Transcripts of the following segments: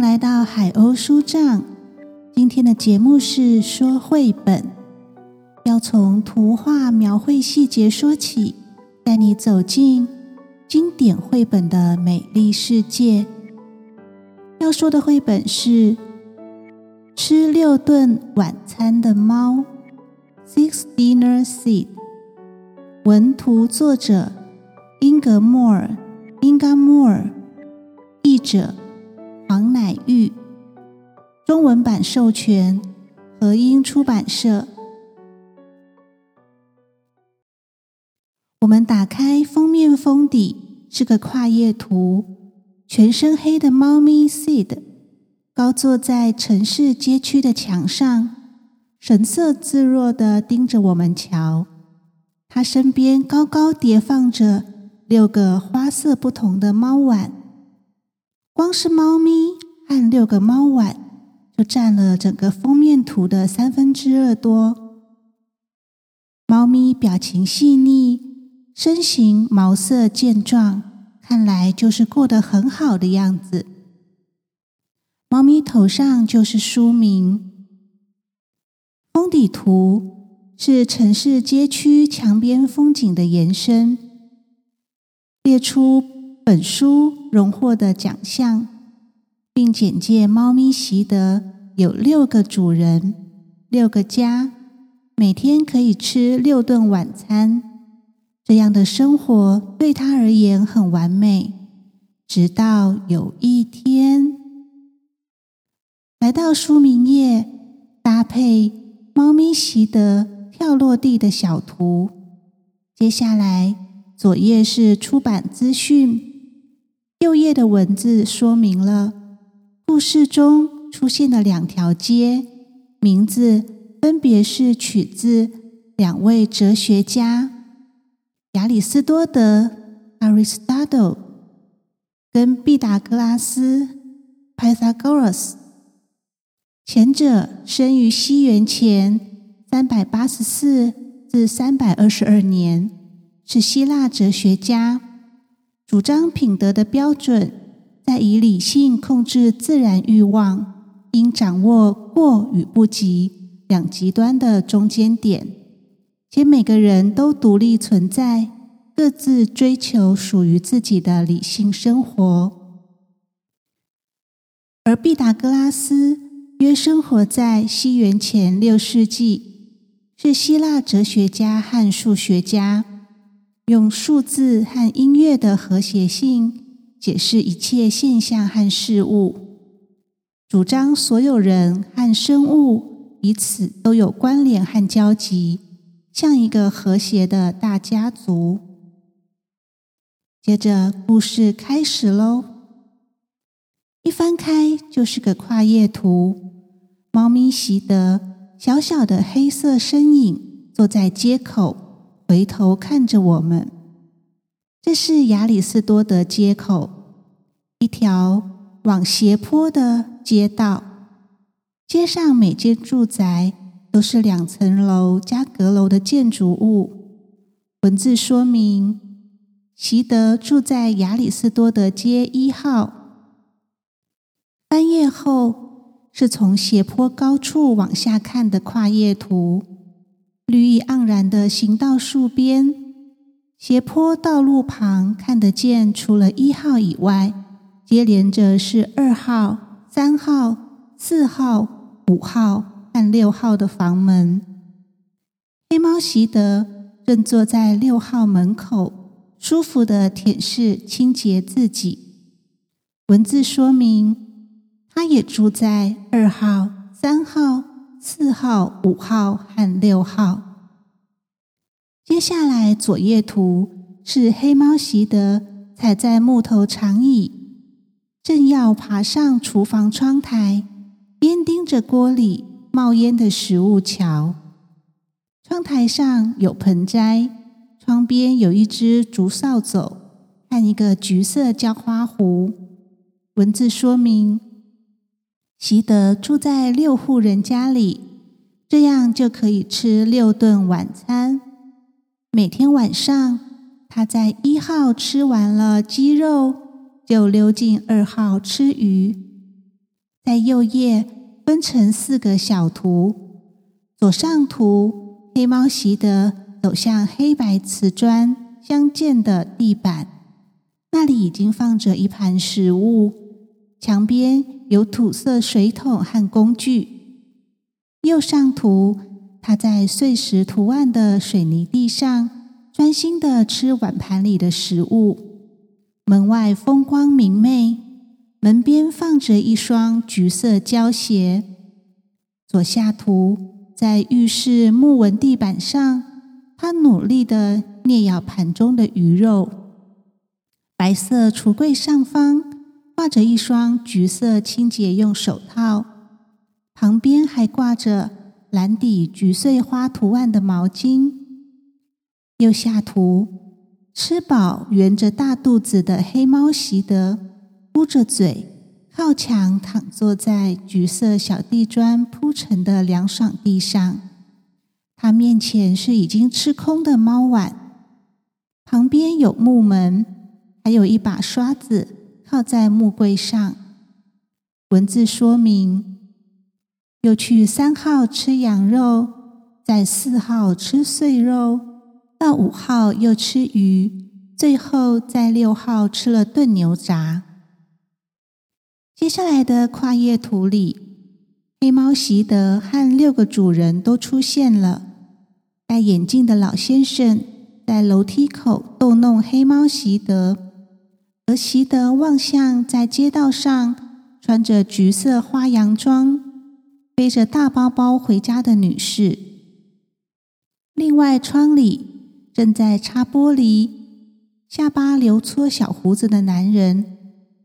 来到海鸥书帐。今天的节目是说绘本，要从图画描绘细节说起，带你走进经典绘本的美丽世界。要说的绘本是《吃六顿晚餐的猫》（Six Dinner Seat），。文图作者英格莫尔。英格莫尔，译者黄乃玉，中文版授权和英出版社。我们打开封面封底，是个跨页图，全身黑的猫咪 Seed 高坐在城市街区的墙上，神色自若的盯着我们瞧。他身边高高叠放着。六个花色不同的猫碗，光是猫咪和六个猫碗就占了整个封面图的三分之二多。猫咪表情细腻，身形毛色健壮，看来就是过得很好的样子。猫咪头上就是书名。封底图是城市街区墙边风景的延伸。列出本书荣获的奖项，并简介猫咪习得有六个主人、六个家，每天可以吃六顿晚餐。这样的生活对他而言很完美。直到有一天，来到书名页，搭配猫咪习得跳落地的小图，接下来。左页是出版资讯，右页的文字说明了故事中出现的两条街，名字分别是取自两位哲学家亚里士多德 （Aristotle） 跟毕达哥拉斯 （Pythagoras）。前者生于西元前三百八十四至三百二十二年。是希腊哲学家，主张品德的标准在以理性控制自然欲望，应掌握过与不及两极端的中间点，且每个人都独立存在，各自追求属于自己的理性生活。而毕达哥拉斯约生活在西元前六世纪，是希腊哲学家和数学家。用数字和音乐的和谐性解释一切现象和事物，主张所有人和生物彼此都有关联和交集，像一个和谐的大家族。接着，故事开始喽！一翻开就是个跨页图，猫咪习得小小的黑色身影坐在街口。回头看着我们，这是亚里士多德街口，一条往斜坡的街道。街上每间住宅都是两层楼加阁楼的建筑物。文字说明：习德住在亚里士多德街一号。翻页后是从斜坡高处往下看的跨页图。绿意盎然的行道树边，斜坡道路旁看得见，除了一号以外，接连着是二号、三号、四号、五号和六号的房门。黑猫习德正坐在六号门口，舒服的舔舐清洁自己。文字说明，他也住在二号、三号。四号、五号和六号。接下来左页图是黑猫习德踩在木头长椅，正要爬上厨房窗台，边盯着锅里冒烟的食物瞧。窗台上有盆栽，窗边有一只竹扫帚和一个橘色浇花壶。文字说明。习德住在六户人家里，这样就可以吃六顿晚餐。每天晚上，他在一号吃完了鸡肉，就溜进二号吃鱼。在右页分成四个小图，左上图黑猫习德走向黑白瓷砖相间的地板，那里已经放着一盘食物，墙边有土色水桶和工具。右上图，他在碎石图案的水泥地上专心的吃碗盘里的食物，门外风光明媚。门边放着一双橘色胶鞋。左下图在浴室木纹地板上，他努力的捏咬盘中的鱼肉。白色橱柜上方挂着一双橘色清洁用手套，旁边还挂着蓝底橘碎花图案的毛巾。右下图，吃饱圆着大肚子的黑猫习德。捂着嘴，靠墙躺坐在橘色小地砖铺成的凉爽地上。他面前是已经吃空的猫碗，旁边有木门，还有一把刷子靠在木柜上。文字说明：又去三号吃羊肉，在四号吃碎肉，到五号又吃鱼，最后在六号吃了炖牛杂。接下来的跨页图里，黑猫习德和六个主人都出现了。戴眼镜的老先生在楼梯口逗弄黑猫习德，而习德望向在街道上穿着橘色花洋装、背着大包包回家的女士。另外，窗里正在擦玻璃、下巴留撮小胡子的男人。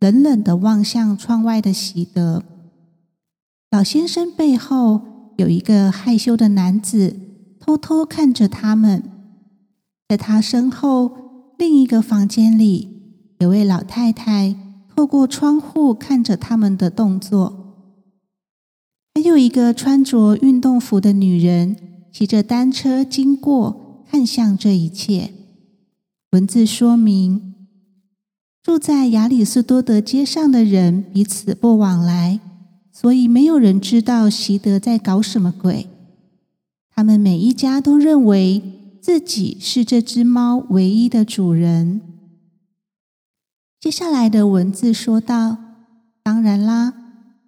冷冷的望向窗外的席德，老先生背后有一个害羞的男子偷偷看着他们。在他身后另一个房间里，有位老太太透过窗户看着他们的动作。还有一个穿着运动服的女人骑着单车经过，看向这一切。文字说明。住在亚里士多德街上的人彼此不往来，所以没有人知道习德在搞什么鬼。他们每一家都认为自己是这只猫唯一的主人。接下来的文字说道：“当然啦，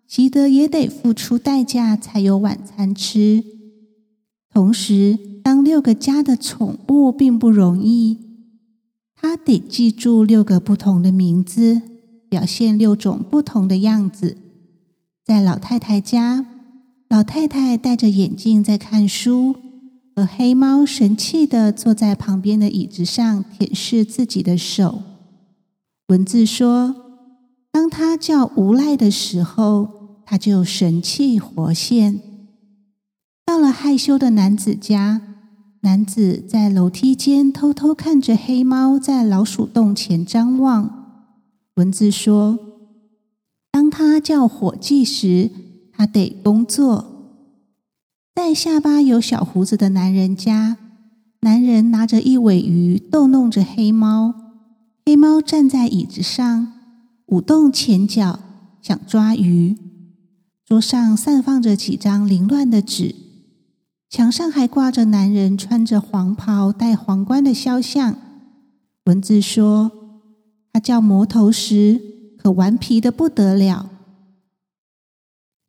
习德也得付出代价才有晚餐吃。同时，当六个家的宠物并不容易。”他得记住六个不同的名字，表现六种不同的样子。在老太太家，老太太戴着眼镜在看书，而黑猫神气的坐在旁边的椅子上舔舐自己的手。文字说：“当他叫无赖的时候，他就神气活现。”到了害羞的男子家。男子在楼梯间偷偷看着黑猫在老鼠洞前张望。文字说：“当他叫伙计时，他得工作。”在下巴有小胡子的男人家，男人拿着一尾鱼逗弄着黑猫。黑猫站在椅子上，舞动前脚，想抓鱼。桌上散放着几张凌乱的纸。墙上还挂着男人穿着黄袍、戴皇冠的肖像。文字说：“他叫魔头石，可顽皮的不得了。”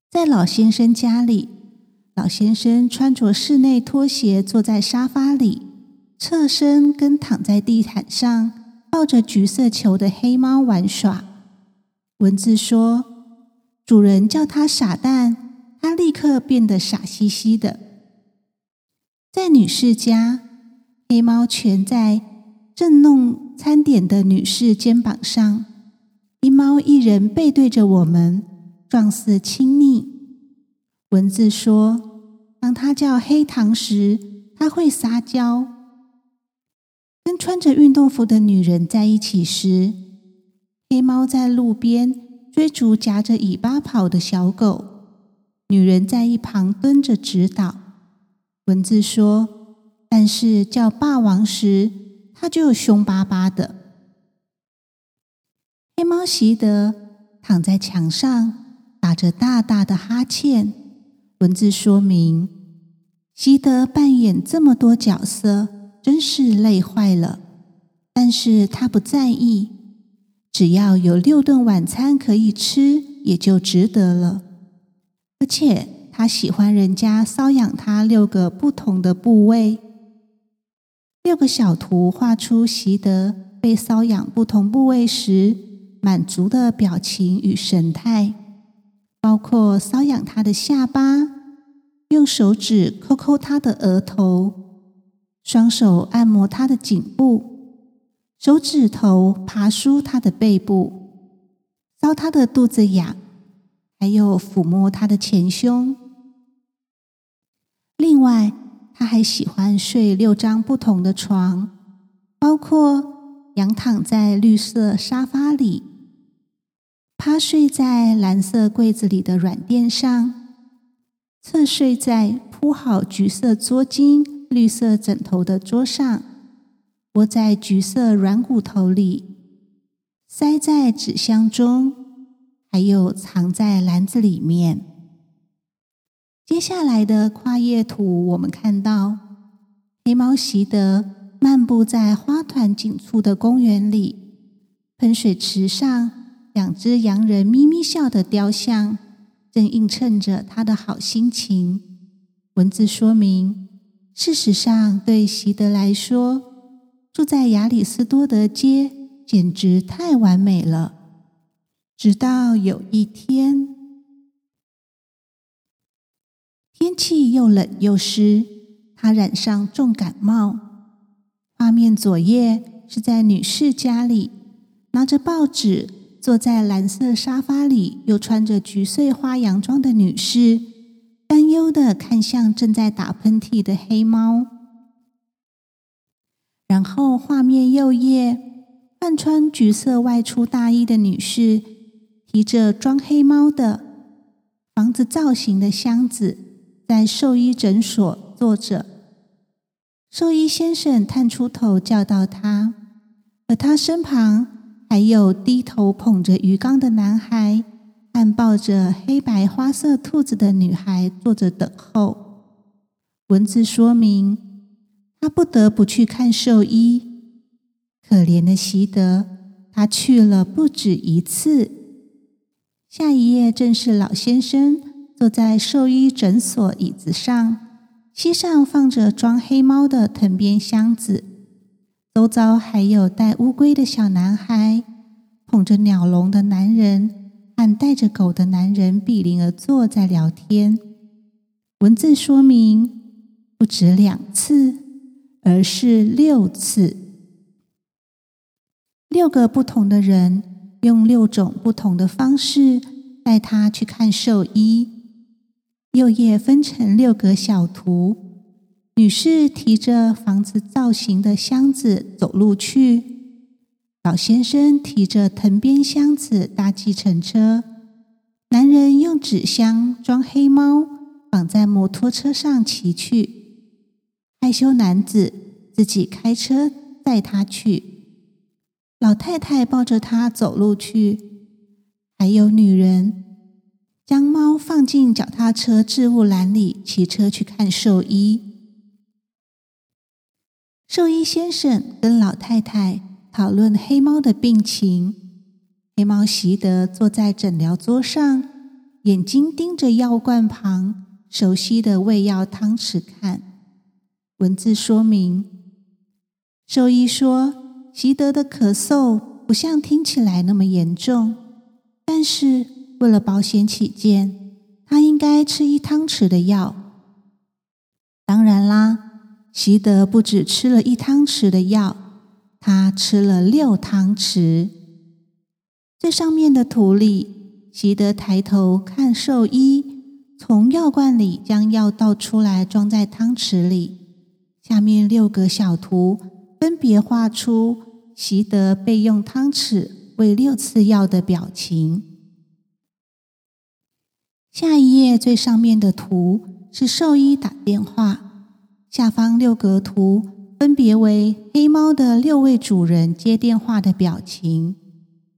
在老先生家里，老先生穿着室内拖鞋坐在沙发里，侧身跟躺在地毯上抱着橘色球的黑猫玩耍。文字说：“主人叫它傻蛋，它立刻变得傻兮兮的。”在女士家，黑猫蜷在正弄餐点的女士肩膀上，一猫一人背对着我们，状似亲昵。文字说，当它叫黑糖时，它会撒娇；跟穿着运动服的女人在一起时，黑猫在路边追逐夹着尾巴跑的小狗，女人在一旁蹲着指导。文字说：“但是叫霸王时，他就凶巴巴的。”黑猫习德躺在墙上，打着大大的哈欠。文字说明：习德扮演这么多角色，真是累坏了。但是他不在意，只要有六顿晚餐可以吃，也就值得了。而且他喜欢人家搔痒他六个不同的部位。六个小图画出习德被搔痒不同部位时满足的表情与神态，包括搔痒他的下巴。用手指抠抠他的额头，双手按摩他的颈部，手指头爬梳他的背部，搔他的肚子痒，还有抚摸他的前胸。另外，他还喜欢睡六张不同的床，包括仰躺在绿色沙发里，趴睡在蓝色柜子里的软垫上。侧睡在铺好橘色桌巾、绿色枕头的桌上，窝在橘色软骨头里，塞在纸箱中，还有藏在篮子里面。接下来的跨页图，我们看到黑猫习德漫步在花团锦簇的公园里，喷水池上两只洋人咪咪笑的雕像。正映衬着他的好心情。文字说明：事实上，对席德来说，住在亚里斯多德街简直太完美了。直到有一天，天气又冷又湿，他染上重感冒。画面左页是在女士家里，拿着报纸。坐在蓝色沙发里，又穿着橘碎花洋装的女士，担忧的看向正在打喷嚏的黑猫。然后画面右页，换穿橘色外出大衣的女士，提着装黑猫的房子造型的箱子，在兽医诊所坐着。兽医先生探出头叫到他，而他身旁。还有低头捧着鱼缸的男孩，和抱着黑白花色兔子的女孩坐着等候。文字说明，他不得不去看兽医。可怜的习德，他去了不止一次。下一页正是老先生坐在兽医诊所椅子上，膝上放着装黑猫的藤编箱子。周遭还有带乌龟的小男孩，捧着鸟笼的男人和带着狗的男人毗邻而坐，在聊天。文字说明不止两次，而是六次。六个不同的人用六种不同的方式带他去看兽医。右页分成六个小图。女士提着房子造型的箱子走路去，老先生提着藤编箱子搭计程车，男人用纸箱装黑猫绑在摩托车上骑去，害羞男子自己开车带他去，老太太抱着他走路去，还有女人将猫放进脚踏车置物篮里，骑车去看兽医。兽医先生跟老太太讨论黑猫的病情。黑猫习德坐在诊疗桌上，眼睛盯着药罐旁熟悉的喂药汤匙看。文字说明：兽医说，习德的咳嗽不像听起来那么严重，但是为了保险起见，他应该吃一汤匙的药。当然啦。习德不止吃了一汤匙的药，他吃了六汤匙。最上面的图里，习德抬头看兽医从药罐里将药倒出来，装在汤匙里。下面六个小图分别画出习德被用汤匙喂六次药的表情。下一页最上面的图是兽医打电话。下方六格图分别为黑猫的六位主人接电话的表情，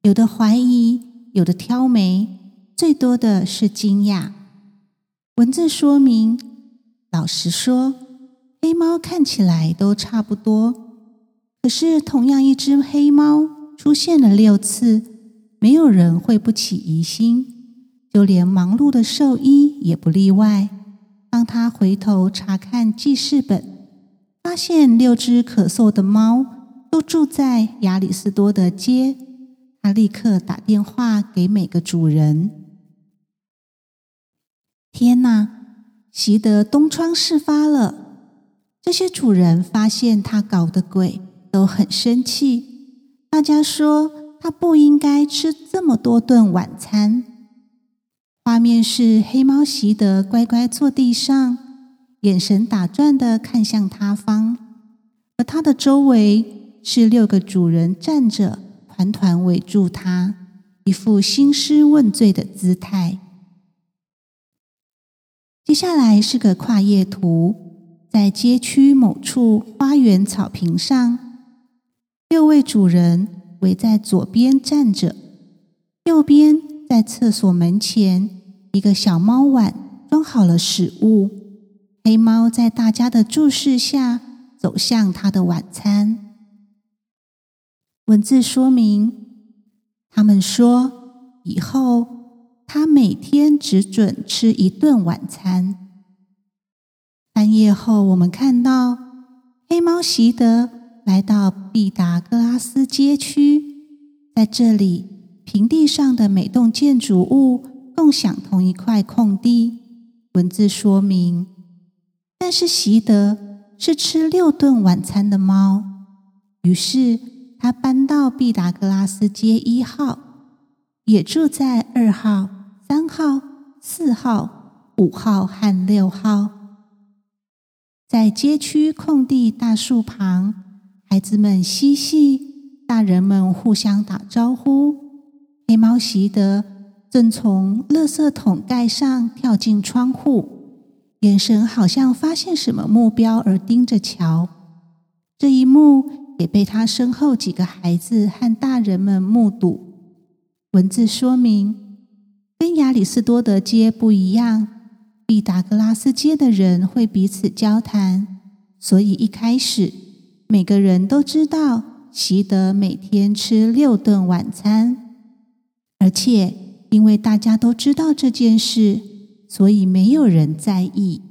有的怀疑，有的挑眉，最多的是惊讶。文字说明：老实说，黑猫看起来都差不多，可是同样一只黑猫出现了六次，没有人会不起疑心，就连忙碌的兽医也不例外。当他回头查看记事本，发现六只咳嗽的猫都住在亚里士多德街，他立刻打电话给每个主人。天哪！习德东窗事发了。这些主人发现他搞的鬼，都很生气。大家说他不应该吃这么多顿晚餐。画面是黑猫习德乖乖坐地上，眼神打转的看向他方，而他的周围是六个主人站着，团团围住他，一副兴师问罪的姿态。接下来是个跨页图，在街区某处花园草坪上，六位主人围在左边站着，右边在厕所门前，一个小猫碗装好了食物。黑猫在大家的注视下走向它的晚餐。文字说明：他们说以后。他每天只准吃一顿晚餐。半夜后，我们看到黑猫习德来到毕达哥拉斯街区，在这里，平地上的每栋建筑物共享同一块空地。文字说明：但是习德是吃六顿晚餐的猫，于是他搬到毕达哥拉斯街一号，也住在二号。三号、四号、五号和六号，在街区空地大树旁，孩子们嬉戏，大人们互相打招呼。黑猫习德正从垃圾桶盖上跳进窗户，眼神好像发现什么目标而盯着瞧。这一幕也被他身后几个孩子和大人们目睹。文字说明。跟亚里士多德街不一样，毕达哥拉斯街的人会彼此交谈，所以一开始每个人都知道习德每天吃六顿晚餐，而且因为大家都知道这件事，所以没有人在意。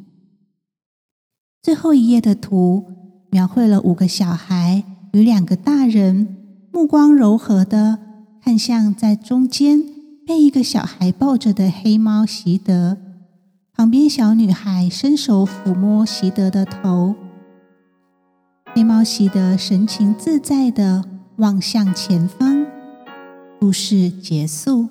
最后一页的图描绘了五个小孩与两个大人，目光柔和的看向在中间。被一个小孩抱着的黑猫习德，旁边小女孩伸手抚摸习德的头。黑猫习德神情自在的望向前方。故事结束。